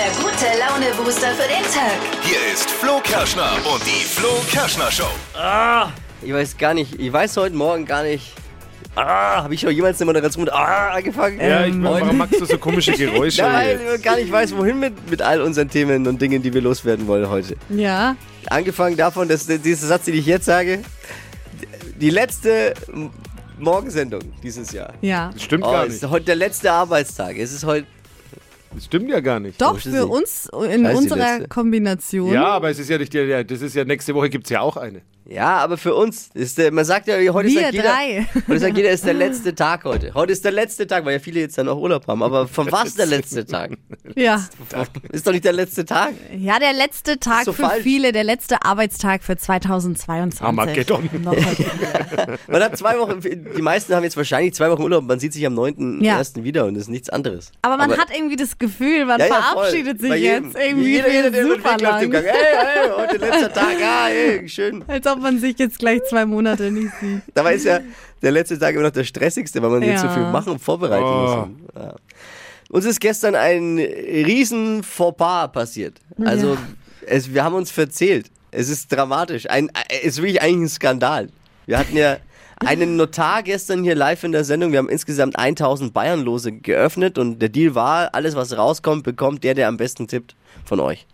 der gute Laune-Booster für den Tag. Hier ist Flo Kerschner und die Flo Kerschner Show. Ich weiß gar nicht, ich weiß heute Morgen gar nicht. Ah, habe ich schon jemals eine Moderation mit Ah angefangen? Ja, ich, Heute- warum magst du so komische Geräusche? Nein, jetzt? ich gar nicht weiß, wohin mit, mit all unseren Themen und Dingen, die wir loswerden wollen heute. Ja. Angefangen davon, dass dieser Satz, den ich jetzt sage, die letzte Morgensendung dieses Jahr. Ja. Das stimmt Oh, gar es nicht. ist heute der letzte Arbeitstag. Es ist heute. Das stimmt ja gar nicht. Doch, für nicht. uns in die unserer. Kombination. Ja, aber es ist ja nicht der, der das ist ja nächste Woche gibt es ja auch eine. Ja, aber für uns ist der, man sagt ja, heute Wir sagt jeder, drei. heute sagt jeder, ist der letzte Tag heute. Heute ist der letzte Tag, weil ja viele jetzt dann auch Urlaub haben. Aber von was der letzte Tag? Ja. Ist doch nicht der letzte Tag. ja, der letzte Tag so für falsch. viele, der letzte Arbeitstag für 2022. Armageddon. Man hat zwei Wochen, die meisten haben jetzt wahrscheinlich zwei Wochen Urlaub. Man sieht sich am 9.1. Ja. wieder und das ist nichts anderes. Aber man hat irgendwie das Gefühl, man Ja, ja, voll. verabschiedet sich jedem. jetzt irgendwie jeder, für jeder, Gang. Superlang. Hey, hey, heute letzter Tag, ah, hey, schön. Als ob man sich jetzt gleich zwei Monate nicht sieht. Dabei ist ja der letzte Tag immer noch der stressigste, weil man jetzt so Ja. viel machen und vorbereiten Oh. muss. Ja. Uns ist gestern ein riesen Fauxpas passiert. Also es, wir haben uns verzählt. Es ist dramatisch. Ein, es ist wirklich eigentlich ein Skandal. Wir hatten ja einen Notar gestern hier live in der Sendung. Wir haben insgesamt 1000 Bayernlose geöffnet und der Deal war, alles was rauskommt, bekommt der, der am besten tippt von euch.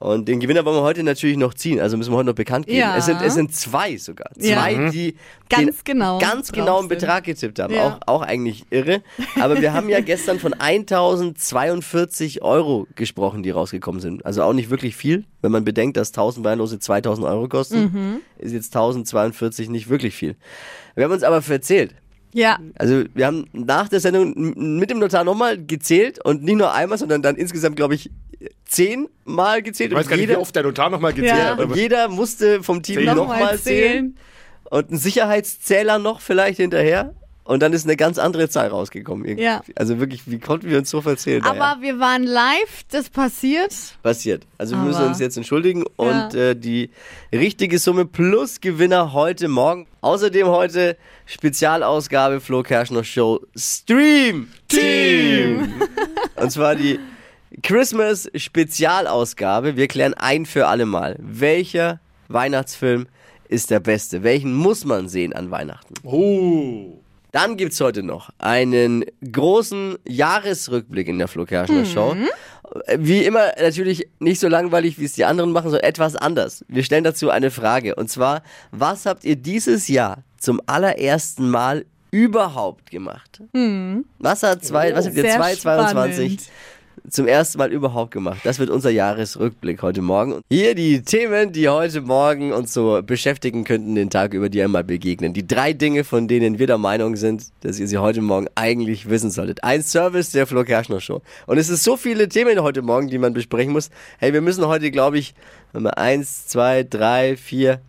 Und den Gewinner wollen wir heute natürlich noch ziehen. Also müssen wir heute noch bekannt geben. Ja. Es, sind, es sind zwei sogar. Ja. Zwei, die Ganz den genau ganz genauen. Betrag getippt haben. Ja. Auch, auch eigentlich irre. Aber wir haben ja gestern von 1042 Euro gesprochen, die rausgekommen sind. Also auch nicht wirklich viel. Wenn man bedenkt, dass 1000 Bayernlose 2000 Euro kosten, Mhm. ist jetzt 1042 nicht wirklich viel. Wir haben uns aber verzählt. Ja. Also wir haben nach der Sendung mit dem Notar nochmal gezählt und nicht nur einmal, sondern dann insgesamt, glaube ich, zehnmal gezählt. Ich weiß und gar nicht, wie jeder, oft der Notar nochmal gezählt Ja. hat. jeder musste vom Team Zählen. nochmal zählen. Und ein Sicherheitszähler noch vielleicht hinterher. Und dann ist eine ganz andere Zahl rausgekommen. Ja. Also wirklich, wie konnten wir uns so verzählen? Aber Naja, wir waren live, das passiert. passiert. Also wir Aber- müssen uns jetzt entschuldigen Ja. und äh, die richtige Summe plus Gewinner heute Morgen. Außerdem heute Spezialausgabe Flo Kerschner Show Stream Team. und zwar die Christmas Spezialausgabe. Wir klären ein für alle Mal. Welcher Weihnachtsfilm ist der beste? Welchen muss man sehen an Weihnachten? oh. Dann gibt's heute noch einen großen Jahresrückblick in der Flo Kerschner Show. Wie immer natürlich nicht so langweilig, wie es die anderen machen, sondern etwas anders. Wir stellen dazu eine Frage. Und zwar, was habt ihr dieses Jahr zum allerersten Mal überhaupt gemacht? Was hat zwei, was habt ihr Sehr 2022 spannend. Zum ersten Mal überhaupt gemacht? Das wird unser Jahresrückblick heute Morgen. Hier die Themen, die heute Morgen uns so beschäftigen könnten, den Tag über die einmal begegnen. Die drei Dinge, von denen wir der Meinung sind, dass ihr sie heute Morgen eigentlich wissen solltet. Ein Service der Flo Kerschner Show. Und es ist so viele Themen heute Morgen, die man besprechen muss. Hey, wir müssen heute, glaube ich, eins, zwei, drei, vier,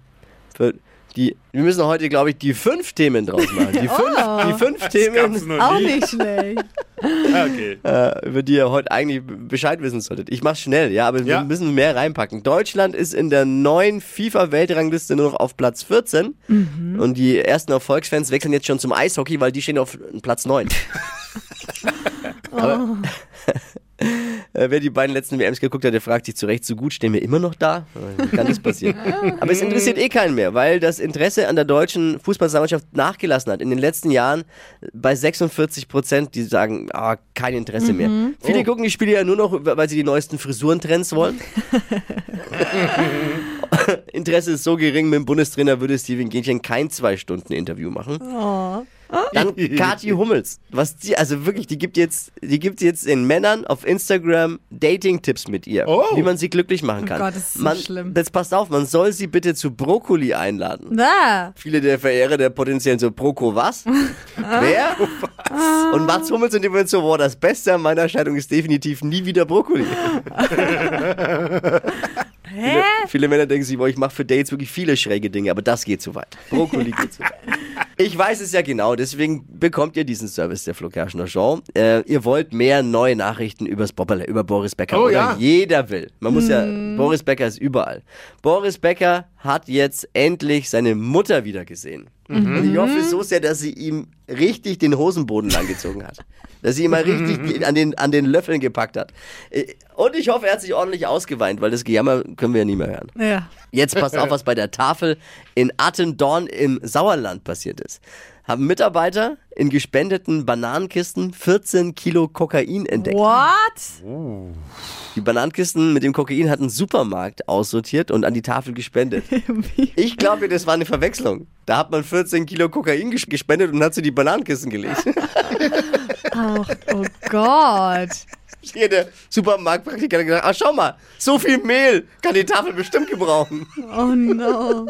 fünf, die, wir müssen heute, glaube ich, die fünf Themen draus machen. Die fünf, die fünf Themen, noch Auch nicht schlecht. Okay. äh, über die ihr heute eigentlich Bescheid wissen solltet. Ich mach's schnell, ja, aber wir Ja. müssen mehr reinpacken. Deutschland ist in der neuen FIFA-Weltrangliste nur noch auf Platz 14 und die ersten Erfolgsfans wechseln jetzt schon zum Eishockey, weil die stehen auf Platz 9. aber, äh, wer die beiden letzten WMs geguckt hat, der fragt sich zu Recht, so gut stehen wir immer noch da? Kann das passieren? Aber es interessiert eh keinen mehr, weil das Interesse an der deutschen Fußballnationalmannschaft nachgelassen hat. In den letzten Jahren bei 46 Prozent, die sagen, ah, kein Interesse mehr. Viele gucken die Spiele ja nur noch, weil sie die neuesten Frisurentrends wollen. Interesse ist so gering, mit dem Bundestrainer würde Steven Gähnchen kein zwei Stunden Interview machen. Dann Kathi Hummels, was die, also wirklich, die gibt jetzt, die gibt jetzt den Männern auf Instagram Dating-Tipps mit ihr, Oh. wie man sie glücklich machen kann. Gott, das ist so man, schlimm. Jetzt passt auf, man soll sie bitte zu Brokkoli einladen. Da. Viele der Verehrer der potenziellen so Proko was? Wer? Und Mats Hummels und die wird so, boah, das Beste an meiner Scheidung ist definitiv nie wieder Brokkoli. Viele, viele Männer denken sich, boah, ich mache für Dates wirklich viele schräge Dinge, aber das geht zu weit. Brokkoli geht zu weit. Ich weiß es ja genau, deswegen bekommt ihr diesen Service der Flo Kerschner Show. Äh, ihr wollt mehr neue Nachrichten übers Bobberle, über Boris Becker. Oh oder ja. jeder will. Man muss ja, Boris Becker ist überall. Boris Becker hat jetzt endlich seine Mutter wieder gesehen. Und ich hoffe so sehr, dass sie ihm richtig den Hosenboden langgezogen hat. Dass sie ihn mal richtig an den, an den Löffeln gepackt hat. Äh, Und ich hoffe, er hat sich ordentlich ausgeweint, weil das Gejammer können wir ja nie mehr hören. Ja. Jetzt passt auf, was bei der Tafel in Attendorn im Sauerland passiert ist. Haben Mitarbeiter in gespendeten Bananenkisten 14 Kilo Kokain entdeckt. What? Die Bananenkisten mit dem Kokain hat ein Supermarkt aussortiert und an die Tafel gespendet. Ich glaube, das war eine Verwechslung. Da hat man 14 Kilo Kokain ges- gespendet und hat sie die Bananenkisten gelegt. Ach, oh Gott. Hier der Supermarktpraktiker hat gesagt, ah schau mal, so viel Mehl kann die Tafel bestimmt gebrauchen. Oh no.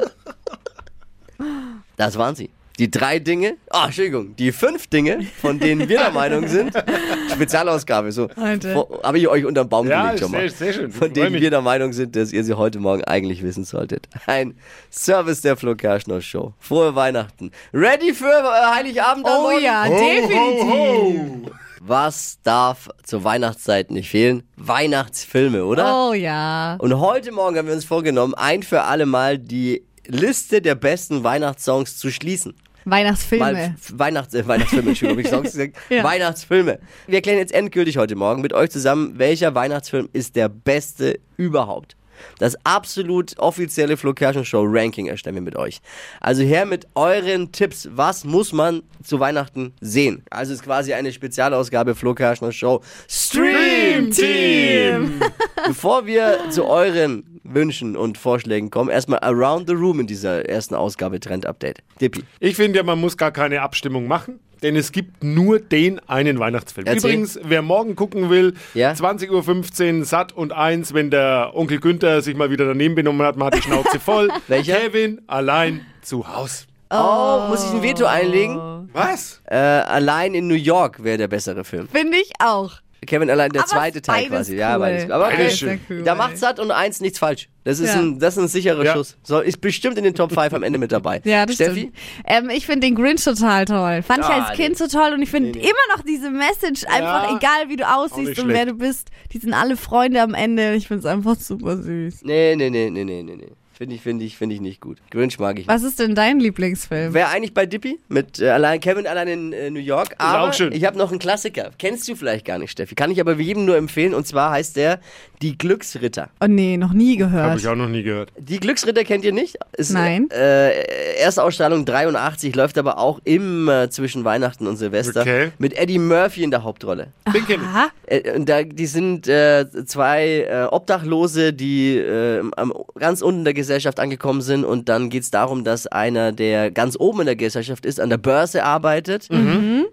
Das waren sie. Die drei Dinge, ah, Entschuldigung, die fünf Dinge, von denen wir der Meinung sind, Spezialausgabe, so, habe ich euch unter den Baum Ja, gelegt schon mal. sehr, sehr schön. Von denen mich. wir der Meinung sind, dass ihr sie heute Morgen eigentlich wissen solltet. Ein Service der Flo Kerschner Show. Frohe Weihnachten. Ready für äh, Heiligabend Oh ja, definitiv. Was darf zur Weihnachtszeit nicht fehlen? Weihnachtsfilme, oder? Oh ja. Und heute Morgen haben wir uns vorgenommen, ein für alle Mal die Liste der besten Weihnachtssongs zu schließen. Weihnachtsfilme. Mal Weihnachts äh, Weihnachtsfilme, Entschuldigung, ich Songs gesagt? Ja. Weihnachtsfilme. Wir erklären jetzt endgültig heute Morgen mit euch zusammen, welcher Weihnachtsfilm ist der beste überhaupt. Das absolut offizielle Flo Kerschner Show Ranking erstellen wir mit euch. Also her mit euren Tipps. Was muss man zu Weihnachten sehen? Also ist quasi eine Spezialausgabe Flo Kerschner Show Stream Team. Bevor wir zu euren Wünschen und Vorschlägen kommen, erstmal Around the Room in dieser ersten Ausgabe Trend Update. Dippi. Ich finde ja, man muss gar keine Abstimmung machen, denn es gibt nur den einen Weihnachtsfilm. Erzähl. Übrigens, wer morgen gucken will, Ja. 20.15 Uhr, satt und eins, wenn der Onkel Günther sich mal wieder daneben benommen hat, man hat die Schnauze voll. Welcher? Kevin allein zu Haus. Oh, muss ich ein Veto einlegen? Was? Äh, allein in New York wäre der bessere Film. Finde ich auch. Kevin allein der Aber zweite Teil quasi. Cool. Ja, beides. Aber okay. Beides schön. cool. Da macht satt und eins nichts falsch. Das ist, Ja. ein, das ist ein sicherer Ja. Schuss. So, ist bestimmt in den Top 5 am Ende mit dabei. Ja, das Steffi? stimmt. Ähm, ich finde den Grinch total toll. Fand ich Ah, als Kind so toll und ich finde immer noch diese Message, einfach Ja, egal wie du aussiehst und wer du bist, die sind alle Freunde am Ende. Ich finde es einfach super süß. Nee, nee, nee, nee, nee, nee. nee. Finde ich, finde ich, finde ich nicht gut. Grinch mag ich nicht. Was ist denn dein Lieblingsfilm? Wäre eigentlich bei Dippy mit äh, allein Kevin allein in äh, New York. Aber auch schön. ich habe noch einen Klassiker. Kennst du vielleicht gar nicht, Steffi. Kann ich aber jedem nur empfehlen. Und zwar heißt der Die Glücksritter. Oh nee, noch nie Habe gehört. ich auch noch nie gehört. Die Glücksritter kennt ihr nicht? Ist, Nein. Äh, Erstausstrahlung 83, läuft aber auch immer zwischen Weihnachten und Silvester. Okay. Mit Eddie Murphy in der Hauptrolle. Den kenn ich. Aha. Äh, und da, die sind äh, zwei äh, Obdachlose, die äh, am, ganz unten der Gesellschaft angekommen sind. Und dann geht es darum, dass einer, der ganz oben in der Gesellschaft ist, an der Börse arbeitet.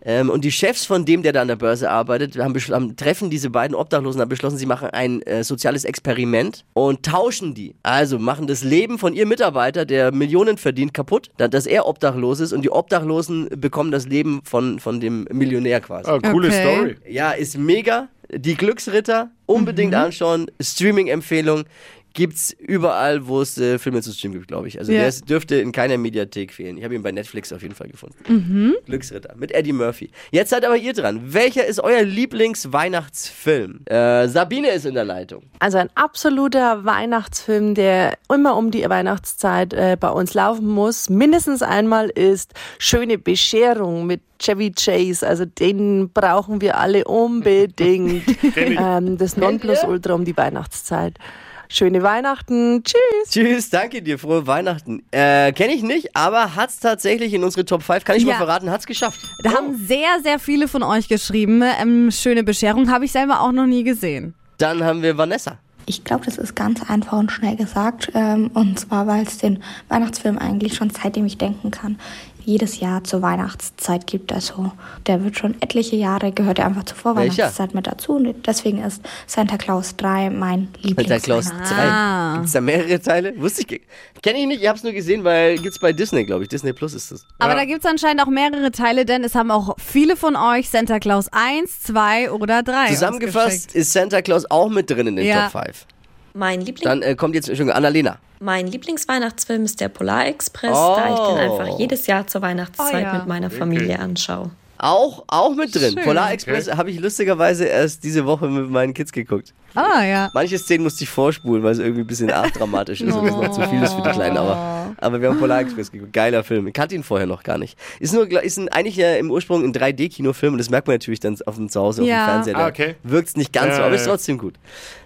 Ähm, und die Chefs von dem, der da an der Börse arbeitet, haben, haben treffen diese beiden Obdachlosen, haben beschlossen, sie machen ein äh, soziales Experiment und tauschen die. Also machen das Leben von ihrem Mitarbeiter, der Millionen verdient, kaputt, da- dass er obdachlos ist. Und die Obdachlosen bekommen das Leben von, von dem Millionär quasi. Ah, coole Okay. Story. Ja, ist mega. Die Glücksritter, unbedingt anschauen. Streaming-Empfehlung gibt's überall, wo es äh, Filme zu streamen gibt, glaube ich. Also Ja. der ist, dürfte in keiner Mediathek fehlen. Ich habe ihn bei Netflix auf jeden Fall gefunden. Glücksritter mit Eddie Murphy. Jetzt seid aber ihr dran. Welcher ist euer Lieblings-Weihnachtsfilm? Äh, Sabine ist in der Leitung. Also ein absoluter Weihnachtsfilm, der immer um die Weihnachtszeit äh, bei uns laufen muss. Mindestens einmal ist Schöne Bescherung mit Chevy Chase. Also den brauchen wir alle unbedingt. ähm, das Nonplusultra um die Weihnachtszeit. Schöne Weihnachten. Tschüss. Tschüss, danke dir, frohe Weihnachten. Äh, Kenne ich nicht, aber hat's tatsächlich in unsere Top 5, kann ich Ja. mal verraten, hat's geschafft. Da haben sehr, sehr viele von euch geschrieben. Ähm, schöne Bescherung habe ich selber auch noch nie gesehen. Dann haben wir Vanessa. Ich glaube, das ist ganz einfach und schnell gesagt. Ähm, und zwar, weil es den Weihnachtsfilm eigentlich schon seitdem ich denken kann, jedes Jahr zur Weihnachtszeit gibt. Also der wird schon etliche Jahre, gehört er einfach zur Vorweihnachtszeit mit dazu. Und deswegen ist Santa Claus 3 mein Lieblings. Santa Claus 3. Ah. Gibt's da mehrere Teile? Wusste ich. ge- Kenn ich nicht, ich hab's nur gesehen, weil gibt's bei Disney, glaube ich. Disney Plus ist das. Aber da gibt es anscheinend auch mehrere Teile, denn es haben auch viele von euch Santa Claus 1, 2 oder 3 Zusammengefasst ist Santa Claus auch mit drin in den Ja. Top 5. Mein, Liebling, Dann äh, kommt jetzt schon Annalena. mein Lieblingsweihnachtsfilm ist der Polarexpress, Oh. da ich den einfach jedes Jahr zur Weihnachtszeit Oh ja. mit meiner Familie anschaue. Auch, auch mit drin. Schön. Polar Express habe ich lustigerweise erst diese Woche mit meinen Kids geguckt. Ah, ja. Manche Szenen musste ich vorspulen, weil es irgendwie ein bisschen arg dramatisch ist und es noch zu viel ist für die Kleinen. Aber, aber wir haben Polar Express geguckt. Geiler Film. Ich kannte ihn vorher noch gar nicht. Ist nur ist ein, eigentlich ja im Ursprung ein 3D-Kinofilm und das merkt man natürlich dann auf dem Zuhause, Ja. auf dem Fernseher. Ah, okay. Wirkt es nicht ganz so, Ja, aber ist ja. trotzdem gut.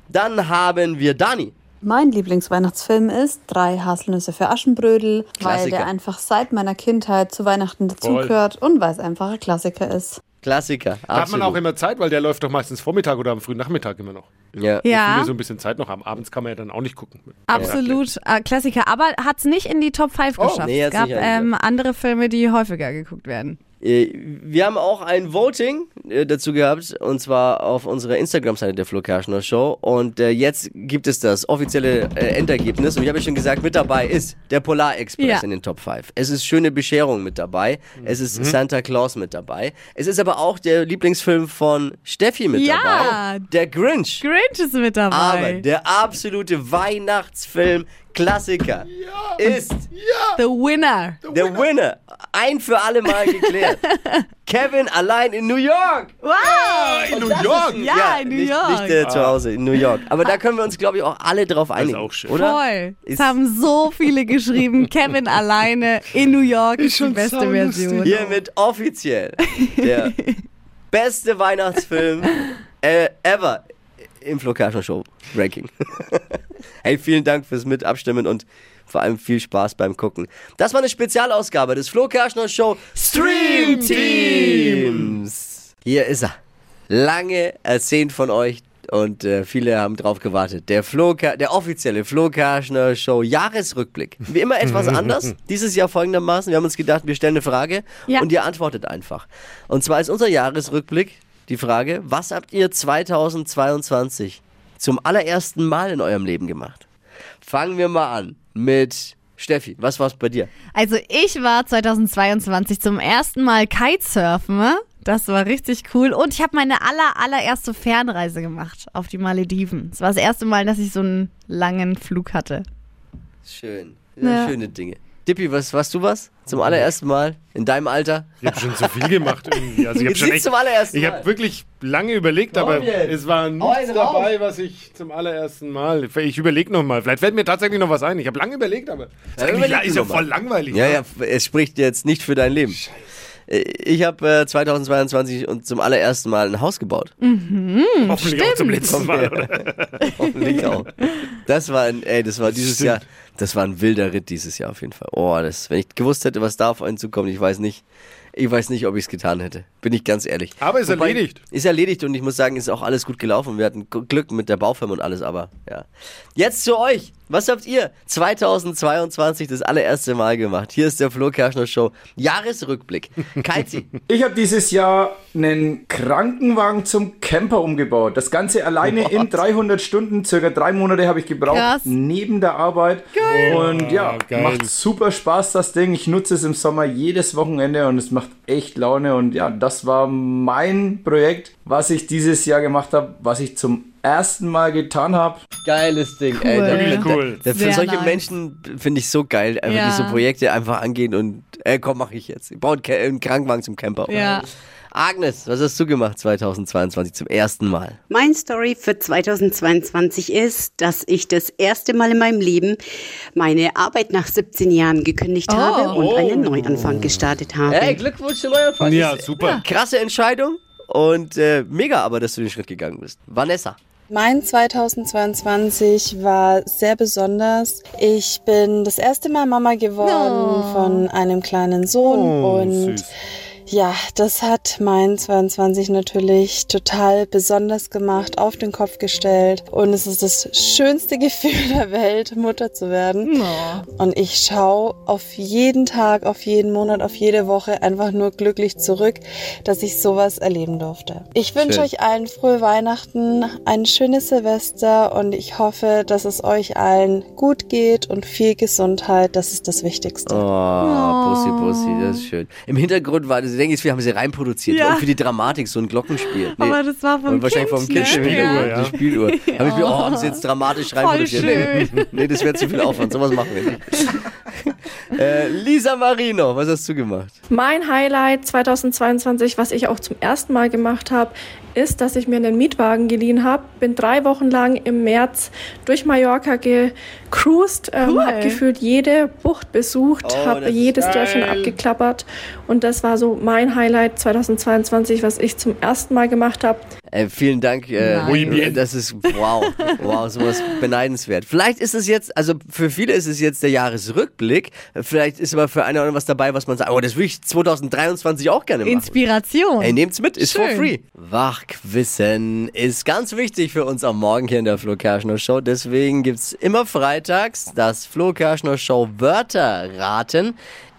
Dann haben wir Dani. Mein Lieblingsweihnachtsfilm ist Drei Haselnüsse für Aschenbrödel, weil Klassiker. der einfach seit meiner Kindheit zu Weihnachten dazugehört und weil es einfach ein Klassiker ist. Klassiker. Da hat man absolut. auch immer Zeit, weil der läuft doch meistens Vormittag oder am frühen Nachmittag immer noch. Ja. Ja. So ein bisschen Zeit noch haben. Abends kann man ja dann auch nicht gucken. Absolut äh, Klassiker, aber hat es nicht in die Top 5 Oh, geschafft. nee, es gab ähm, andere Filme, die häufiger geguckt werden. Äh, Wir haben auch ein Voting äh, dazu gehabt und zwar auf unserer Instagram-Seite der Flo Kerschner Show und äh, jetzt gibt es das offizielle Endergebnis und ich habe ja schon gesagt, mit dabei ist der Polar Express Ja. in den Top 5. Es ist Schöne Bescherung mit dabei, es ist Santa Claus mit dabei, es ist aber auch der Lieblingsfilm von Steffi mit Ja. dabei, der Grinch. Grinch ist mit dabei. Aber der absolute Weihnachtsfilm Klassiker ist The Winner. der Winner. Ein für alle Mal geklärt. Kevin allein in New York. Wow! In New York? Ja, in New nicht, York. Nicht äh, zu Hause, in New York. Aber da können wir uns, glaube ich, auch alle drauf einigen. auch schön. Oder? Voll. Ist- Es haben so viele geschrieben, Kevin alleine in New York ist, die schon beste saulustig. Version. Hiermit offiziell der beste Weihnachtsfilm äh, ever im Flo Kerschner Show Ranking. hey, vielen Dank fürs Mitabstimmen und vor allem viel Spaß beim Gucken. Das war eine Spezialausgabe des Flo Kerschner Show Stream Teams. Hier ist er. Lange ersehnt von euch und äh, viele haben drauf gewartet. Der Flo, der offizielle Flo Kerschner Show Jahresrückblick. Wie immer etwas anders. Dieses Jahr folgendermaßen. Wir haben uns gedacht, wir stellen eine Frage Ja. und ihr antwortet einfach. Und zwar ist unser Jahresrückblick die Frage, was habt ihr 2022 zum allerersten Mal in eurem Leben gemacht? Fangen wir mal an mit Steffi. Was war's bei dir? Also ich war 2022 zum ersten Mal Kitesurfen. Das war richtig cool. Und ich habe meine aller, allererste Fernreise gemacht auf die Malediven. Es war das erste Mal, dass ich so einen langen Flug hatte. Schön. Ja. Schöne Dinge. Dippi, was warst du was? Zum allerersten Mal? In deinem Alter? Ich habe schon so viel gemacht irgendwie. Also ich habe Jetzt schon echt, zum allerersten ich Mal. habe wirklich lange überlegt, aber jetzt. es war nichts raus. dabei, was ich zum allerersten Mal. Ich überlege noch mal. Vielleicht fällt mir tatsächlich noch was ein. Ich habe lange überlegt, aber Ja, ist ja voll langweilig. Ja, ne? ja, es spricht jetzt nicht für dein Leben. Äh, Ich habe äh, 2022 und zum allerersten Mal ein Haus gebaut. Hoffentlich auch zum letzten Mal. Oder? Hoffentlich auch. Das war ein, ey, das war dieses Stimmt. Jahr, das war ein wilder Ritt dieses Jahr auf jeden Fall. Oh, das, wenn ich gewusst hätte, was da auf einen zukommt, ich weiß nicht, ich weiß nicht, ob ich es getan hätte. Bin ich ganz ehrlich. Aber ist Wobei- erledigt. Ist erledigt und ich muss sagen, ist auch alles gut gelaufen. Wir hatten Glück mit der Baufirma und alles, aber ja. Jetzt zu euch. Was habt ihr 2022 das allererste Mal gemacht? Hier ist der Flo Kerschner Show. Jahresrückblick. Keizi. Ich habe dieses Jahr einen Krankenwagen zum Camper umgebaut. Das Ganze alleine in 300 Stunden, circa drei Monate habe ich gebraucht, Krass. neben der Arbeit. Und ja, Oh, geil. macht super Spaß das Ding. Ich nutze es im Sommer jedes Wochenende und es macht echt Laune. Und ja, das war mein Projekt, was ich dieses Jahr gemacht habe, was ich zum ersten Mal getan habe. Geiles Ding, ey. Da- Wirklich da- cool. Da, für solche nice. Menschen finde ich so geil, einfach Ja. die so Projekte einfach angehen und, ey, komm, mach ich jetzt. Ich baue einen Krankenwagen zum Camper. Ja. Agnes, was hast du gemacht 2022 zum ersten Mal? Mein Story für 2022 ist, dass ich das erste Mal in meinem Leben meine Arbeit nach 17 Jahren gekündigt Oh. habe und einen Neuanfang gestartet habe. Ey, Glückwunsch zum Neuanfang. Ja, super. Krasse Entscheidung und äh, mega aber, dass du den Schritt gegangen bist. Vanessa. Mein 2022 war sehr besonders. Ich bin das erste Mal Mama geworden Oh. von einem kleinen Sohn Oh, und süß. Ja, das hat mein 22 natürlich total besonders gemacht, auf den Kopf gestellt und es ist das schönste Gefühl der Welt, Mutter zu werden. Und ich schaue auf jeden Tag, auf jeden Monat, auf jede Woche einfach nur glücklich zurück, dass ich sowas erleben durfte. Ich wünsche euch allen frohe Weihnachten, ein schönes Silvester und ich hoffe, dass es euch allen gut geht und viel Gesundheit. Das ist das Wichtigste. Oh, Pussy, Pussy, das ist schön. Im Hintergrund war das, ich denke, jetzt, wir haben sie reinproduziert. Ja. Und für die Dramatik so ein Glockenspiel. Nee. Aber das war vom Und wahrscheinlich Kind, vom Kind. ne? Spieluhr, Ja. ja. Die Spieluhr. Hab ich mir, oh, haben sie jetzt dramatisch reinproduziert. Nee, nee, das wäre zu viel Aufwand. Sowas machen wir nicht. Äh, Lisa Marino, was hast du gemacht? Mein Highlight 2022, was ich auch zum ersten Mal gemacht habe, ist, dass ich mir einen Mietwagen geliehen habe. Bin drei Wochen lang im März durch Mallorca gecruised, ähm, Cool. habe gefühlt jede Bucht besucht, Oh, habe jedes. Dörfchen abgeklappert und das war so mein Highlight 2022, was ich zum ersten Mal gemacht habe. Äh, vielen Dank. Äh, das ist wow. Wow, sowas beneidenswert. Vielleicht ist es jetzt, also für viele ist es jetzt der Jahresrückblick. Vielleicht ist aber für einen oder anderen was dabei, was man sagt, oh, das will ich 2023 auch gerne machen. Inspiration. Ey, nehmt's mit, ist for Schön. free. Wachquissen ist ganz wichtig für uns am Morgen hier in der Flo Kerschner Show. Deswegen gibt's immer freitags das Flo Kerschner Show Wörter raten.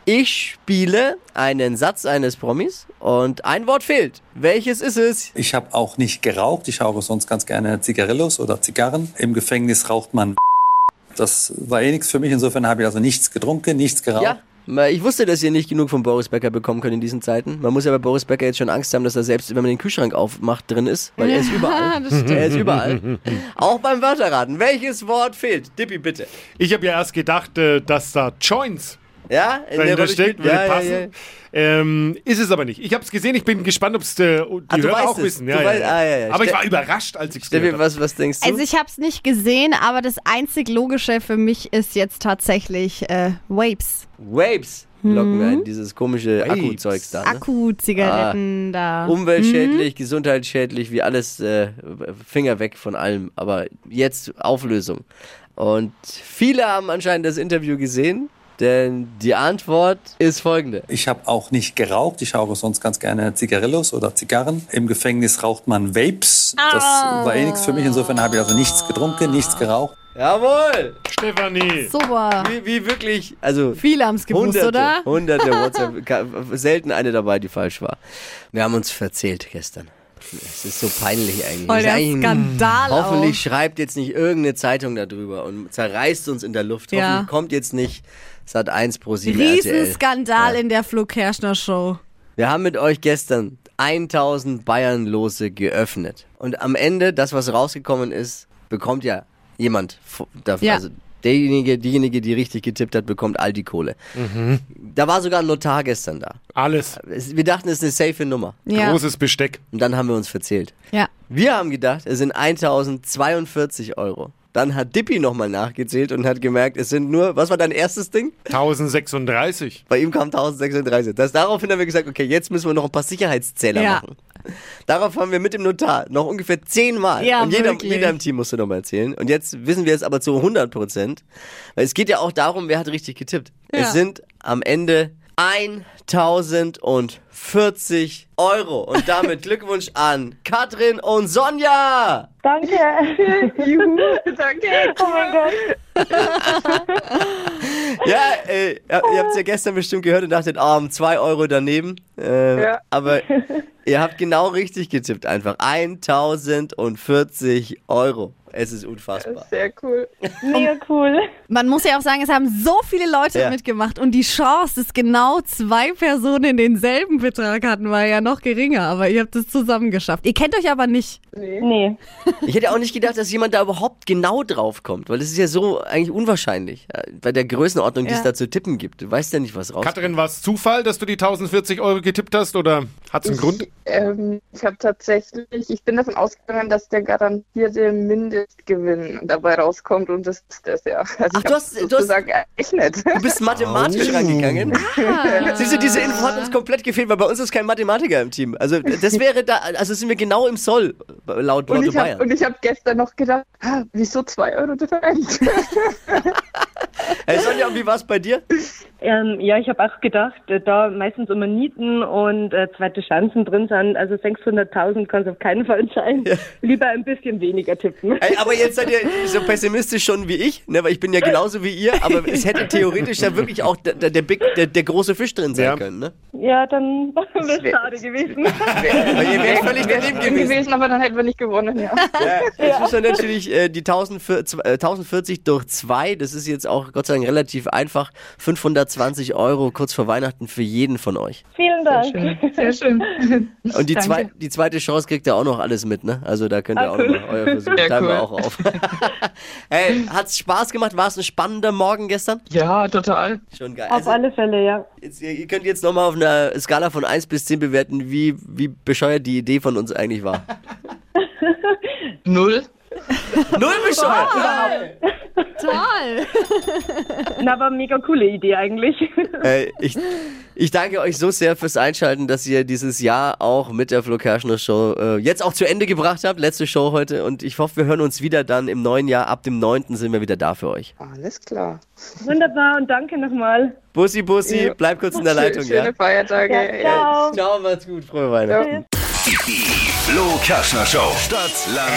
Ich spiele einen Satz eines Promis und ein Wort fehlt. Welches ist es? Ich habe auch nicht geraucht. Ich rauche sonst ganz gerne Zigarillos oder Zigarren. Im Gefängnis raucht man. Das war eh nichts für mich. Insofern habe ich also nichts getrunken, nichts geraucht. Ja. Ich wusste, dass ihr nicht genug von Boris Becker bekommen könnt in diesen Zeiten. Man muss ja bei Boris Becker jetzt schon Angst haben, dass er selbst, wenn man den Kühlschrank aufmacht, drin ist, weil er ist überall. das stimmt. er ist überall. Auch beim Wörterraten. Welches Wort fehlt? Dippi, bitte. Ich habe ja erst gedacht, äh, dass da Joints Ja, in der dahinter Rolle steckt, würde ja, ja, passen. ja. Ähm, ist es aber nicht. Ich habe es gesehen, ich bin gespannt, ob es die Ah, du Hörer auch es. wissen. Ja, ja, weißt- ja. ah, ja, ja. Aber ich war überrascht, als ich es gehört habe. was, was denkst du? Also ich habe es nicht gesehen, aber das einzig Logische für mich ist jetzt tatsächlich äh, Vapes. Vapes locken wir ein, dieses komische. Akkuzeugs da. Ne? Akku-Zigaretten da. Umweltschädlich, gesundheitsschädlich, wie alles, äh, Finger weg von allem. Aber jetzt Auflösung. Und viele haben anscheinend das Interview gesehen, denn die Antwort ist folgende. Ich habe auch nicht geraucht. Ich rauche sonst ganz gerne Zigarillos oder Zigarren. Im Gefängnis raucht man Vapes. Das war eh nichts für mich. Insofern habe ich also nichts getrunken, nichts geraucht. Jawohl! Stefanie. Super. Wie, wie wirklich, also Viele haben es gewusst, hunderte, oder? hunderte WhatsApp, selten eine dabei, die falsch war. Wir haben uns verzählt gestern. Es ist so peinlich eigentlich. Voll der eigentlich ein- Skandal Hoffentlich auch. schreibt jetzt nicht irgendeine Zeitung darüber und zerreißt uns in der Luft. Ja. Hoffentlich kommt jetzt nicht Sat 1 pro 7 RTL. Riesenskandal in der Flo Kerschner Show. Wir haben mit euch gestern 1000 Bayern-Lose geöffnet. Und am Ende, das, was rausgekommen ist, bekommt ja jemand dafür. Ja. Also derjenige, diejenige, die richtig getippt hat, bekommt all die Kohle. Da war sogar ein Notar gestern da. Alles. Es- Wir dachten, es ist eine safe Nummer. Ja. Großes Besteck. Und dann haben wir uns verzählt. Ja. Wir haben gedacht, es sind 1042 Euro. Dann hat Dippy nochmal nachgezählt und hat gemerkt, es sind nur, was war dein erstes Ding? 1036. Bei ihm kam 1036. Das, daraufhin haben wir gesagt, okay, jetzt müssen wir noch ein paar Sicherheitszähler Ja. machen. Darauf haben wir mit dem Notar noch ungefähr zehnmal. Ja, und jeder, wirklich. jeder im Team musste nochmal erzählen. Und jetzt wissen wir es aber zu 100 Prozent. Weil es geht ja auch darum, wer hat richtig getippt. Ja. Es sind am Ende 1040 Euro. Und damit Glückwunsch an Katrin und Sonja. Danke. Juhu. Danke. Oh mein Gott. Ja, äh, ihr habt es ja gestern bestimmt gehört und dachtet, ah, um 2 Euro daneben. Äh, Ja. Aber ihr habt genau richtig getippt einfach. 1040 Euro. Es ist unfassbar. Sehr cool. Mega cool. Man muss ja auch sagen, es haben so viele Leute Ja. mitgemacht und die Chance, dass genau zwei Personen denselben Betrag hatten, war ja noch geringer, aber ihr habt es zusammen geschafft. Ihr kennt euch aber nicht. Nee. Ich hätte auch nicht gedacht, dass jemand da überhaupt genau drauf kommt, weil das ist ja so eigentlich unwahrscheinlich. Bei der Größenordnung, die es da zu tippen gibt. Du weißt ja nicht, was rauskommt. Katrin, war es Zufall, dass du die 1040 Euro getippt hast oder hat es einen Grund? Ähm, ich habe tatsächlich, ich bin davon ausgegangen, dass der garantierte Mindestgewinn dabei rauskommt und das ist das ja. Also Ach, ich du hast- du hast- sozusagen errechnet. Du bist mathematisch Oh. rangegangen. Siehst du, diese Info hat uns komplett gefehlt, weil bei uns ist kein Mathematiker im Team. Also das wäre da, also sind wir genau im Soll, laut Und Lotto ich habe Bayern. und ich hab gestern noch gedacht, ah, wieso 2 Euro Differenz? Hey Sonja, und wie war es bei dir? Ähm, ja, ich habe auch gedacht, äh, da meistens immer Nieten und äh, zweite Chancen drin sind, also 600.000 kann es auf keinen Fall sein. Lieber ein bisschen weniger tippen. Aber jetzt seid ihr so pessimistisch schon wie ich, ne? weil ich bin ja genauso wie ihr, aber es hätte theoretisch ja wirklich auch der, der, Big, der, der große Fisch drin sein Ja. können. Ne? Ja, dann wäre es schade gewesen. Weil ihr wärt völlig daneben gewesen. gewesen, aber dann hätten wir nicht gewonnen, ja. Jetzt muss man natürlich äh, die 1040, äh, 1040 durch 2, das ist jetzt auch Gott sei Dank relativ einfach, 520 Euro kurz vor Weihnachten für jeden von euch. Vielen Dank. Sehr schön. Und die, zwei, die zweite Chance kriegt ihr auch noch alles mit, ne? Also da könnt ihr Ah, auch cool. noch mal euer Versuch. Sehr Timer cool. Wir auch auf. hey, hat's Spaß gemacht? War es ein spannender Morgen gestern? Ja, total. Schon geil. Auf alle Fälle, ja. Jetzt, ihr ihr könnt jetzt nochmal auf einer Skala von 1 bis 10 bewerten, wie, wie bescheuert die Idee von uns eigentlich war. Null. Null bescheuert! Toll! Na, aber mega coole Idee eigentlich. Äh, ich, ich danke euch so sehr fürs Einschalten, dass ihr dieses Jahr auch mit der Flo Kerschner Show äh, jetzt auch zu Ende gebracht habt. Letzte Show heute. Und ich hoffe, wir hören uns wieder dann im neuen Jahr. Ab dem 9. sind wir wieder da für euch. Alles klar. Wunderbar und danke nochmal. Bussi, Bussi, Ja. bleib kurz in der Leitung, Schöne ja? Feiertage. Ja, ciao. Ciao, macht's gut. Frohe Weihnachten. Die Flo Kerschner Show. Stadt, Land,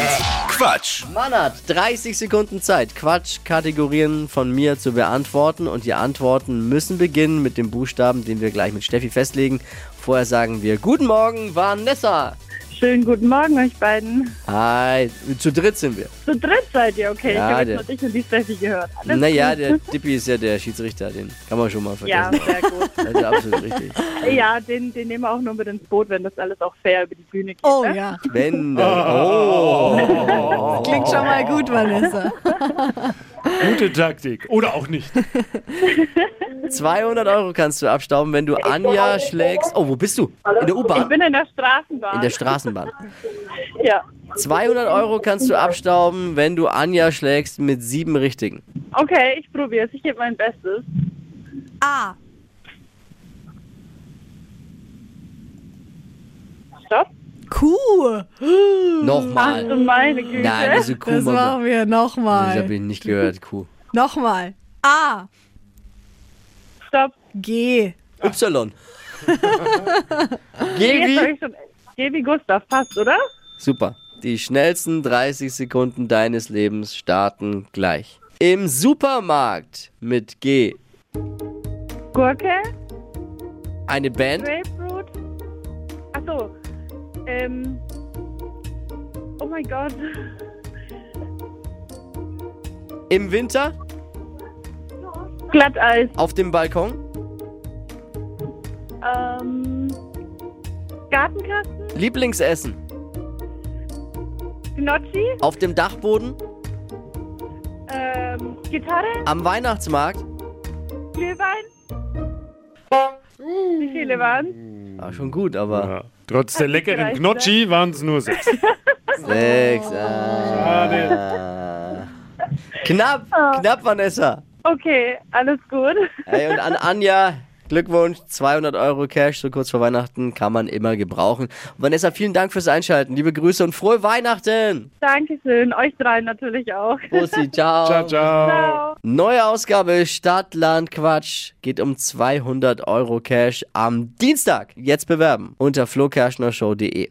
Quatsch. Man hat 30 Sekunden Zeit, Quatsch-Kategorien von mir zu beantworten. Und die Antworten müssen beginnen mit dem Buchstaben, den wir gleich mit Steffi festlegen. Vorher sagen wir Guten Morgen, Vanessa. Schönen guten Morgen euch beiden. Hi, zu dritt sind wir. Zu dritt seid ihr, okay. Ja, ich habe jetzt noch dich und die Steffi gehört. Alles Naja, gut. der Dippi ist ja der Schiedsrichter, den kann man schon mal Ja, vergessen. sehr gut. Das ist absolut richtig. Ja, den, den nehmen wir auch nur mit ins Boot, wenn das alles auch fair über die Bühne geht. Oh ne? ja. Wenn dann, oh. Klingt schon mal gut, Vanessa. Gute Taktik. Oder auch nicht. 200 Euro kannst du abstauben, wenn du Anja schlägst. Oh, wo bist du? In der Ich U-Bahn? bin in der Straßenbahn. In der Straßenbahn. Ja. 200 Euro kannst du abstauben, wenn du Anja schlägst mit sieben Richtigen. Okay, ich probiere es. Ich gebe mein Bestes. A. Stopp. Kuh. Nochmal. Ach meine Güte. Nein, diese Kuh. Das machen wir Das nochmal. habe ich nicht gehört, Kuh. Nochmal. A. Stopp. G. Y. Hab wie? Geh wie Gustav. Passt, oder? Super. Die schnellsten 30 Sekunden deines Lebens starten gleich. Im Supermarkt mit G. Gurke. Eine Band. Grapefruit. Achso. Ähm. Oh mein Gott. Im Winter. Glatteis. Auf dem Balkon. Ähm. Gartenkasten. Lieblingsessen. Gnocchi. Auf dem Dachboden. Ähm. Gitarre. Am Weihnachtsmarkt. Glühwein. Wie viele waren War schon gut, aber. Ja. Trotz der leckeren Gnocchi waren es nur sechs. Sechs. Ah. Knapp, knapp, Vanessa. Okay, alles gut. Hey, und an Anja, Glückwunsch, 200 Euro Cash, so kurz vor Weihnachten, kann man immer gebrauchen. Und Vanessa, vielen Dank fürs Einschalten. Liebe Grüße und frohe Weihnachten. Dankeschön. Euch dreien natürlich auch. Bussi, ciao. Ciao, ciao. Ciao. Neue Ausgabe Stadt, Land, Quatsch geht um 200 Euro Cash am Dienstag. Jetzt bewerben unter flokerschnershow.de.